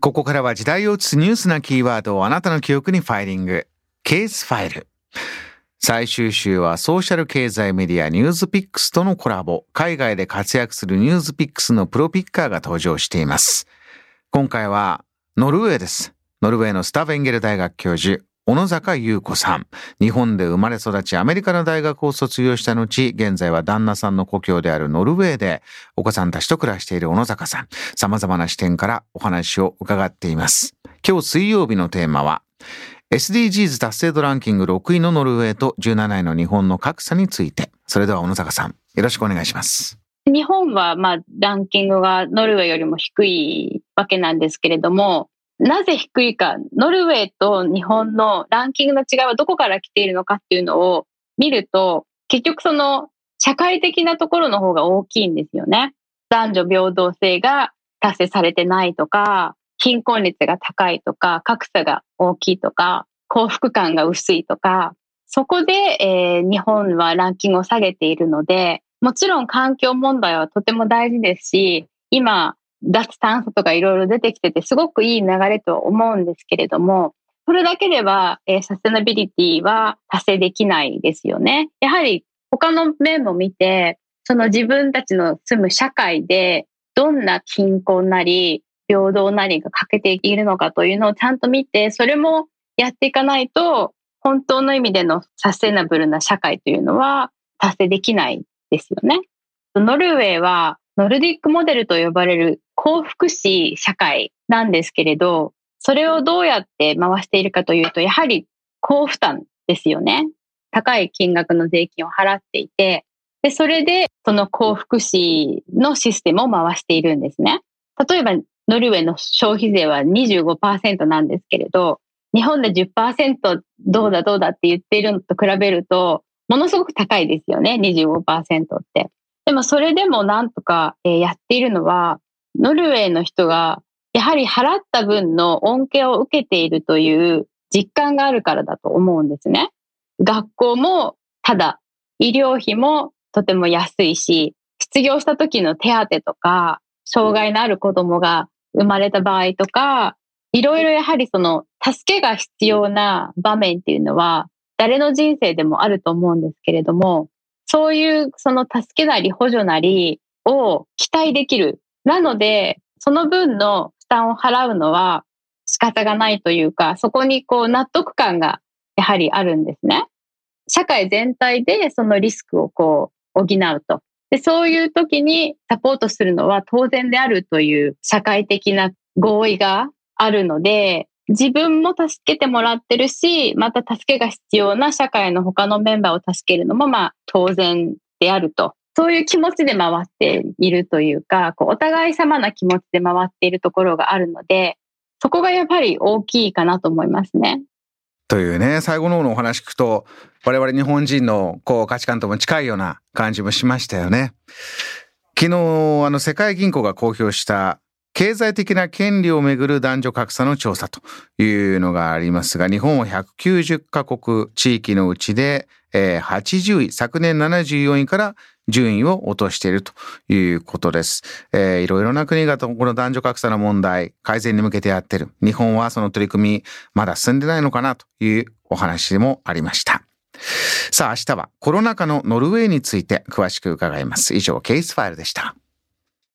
ここからは時代を映すニュースなキーワードをあなたの記憶にファイリング。ケースファイル。最終週はソーシャル経済メディアニュースピックスとのコラボ。海外で活躍するニュースピックスのプロピッカーが登場しています。今回はノルウェーです。ノルウェーのスタベンゲル大学教授、小野坂優子さん。日本で生まれ育ち、アメリカの大学を卒業した後、現在は旦那さんの故郷であるノルウェーで、お子さんたちと暮らしている小野坂さん。様々な視点からお話を伺っています。今日水曜日のテーマは、SDGs 達成度ランキング6位のノルウェーと17位の日本の格差について。それでは小野坂さん、よろしくお願いします。日本はまあランキングがノルウェーよりも低いわけなんですけれども、なぜ低いか、ノルウェーと日本のランキングの違いはどこから来ているのかっていうのを見ると、結局その社会的なところの方が大きいんですよね。男女平等性が達成されてないとか、貧困率が高いとか、格差が大きいとか、幸福感が薄いとか、そこで、えー日本はランキングを下げているので、もちろん環境問題はとても大事ですし、今、脱炭素とかいろいろ出てきてて、すごくいい流れとは思うんですけれども、それだけでは、えーサステナビリティは達成できないですよね。やはり他の面も見て、その自分たちの住む社会で、どんな貧困なり、平等なりが欠けているのかというのをちゃんと見て、それもやっていかないと、本当の意味でのサステナブルな社会というのは達成できないですよね。ノルウェーはノルディックモデルと呼ばれる幸福祉社会なんですけれど、それをどうやって回しているかというと、やはり高負担ですよね。高い金額の税金を払っていて、で、それでその幸福祉のシステムを回しているんですね。例えば、ノルウェーの消費税は25%なんですけれど、日本で10%どうだどうだって言っているのと比べると、ものすごく高いですよね、25%って。でもそれでもなんとかやっているのは、ノルウェーの人がやはり払った分の恩恵を受けているという実感があるからだと思うんですね。学校もただ、医療費もとても安いし、失業した時の手当とか、障害のある子供が生まれた場合とか、いろいろやはりその助けが必要な場面っていうのは誰の人生でもあると思うんですけれども、そういうその助けなり補助なりを期待できる。なので、その分の負担を払うのは仕方がないというか、そこにこう納得感がやはりあるんですね。社会全体でそのリスクをこう補うと。で、そういう時にサポートするのは当然であるという社会的な合意があるので、自分も助けてもらってるし、また助けが必要な社会の他のメンバーを助けるのもまあ当然であると。そういう気持ちで回っているというか、こうお互い様な気持ちで回っているところがあるので、そこがやっぱり大きいかなと思いますね。というね、最後の方のお話聞くと、我々日本人のこう価値観とも近いような感じもしましたよね。昨日、あの世界銀行が公表した経済的な権利をめぐる男女格差の調査というのがありますが、日本は190カ国地域のうちで、えー80位、昨年74位から順位を落としているということです。えーいろいろな国がこの男女格差の問題、改善に向けてやってる。日本はその取り組み、まだ進んでないのかなというお話もありました。さあ明日はコロナ禍のノルウェーについて詳しく伺います。以上、ケースファイルでした。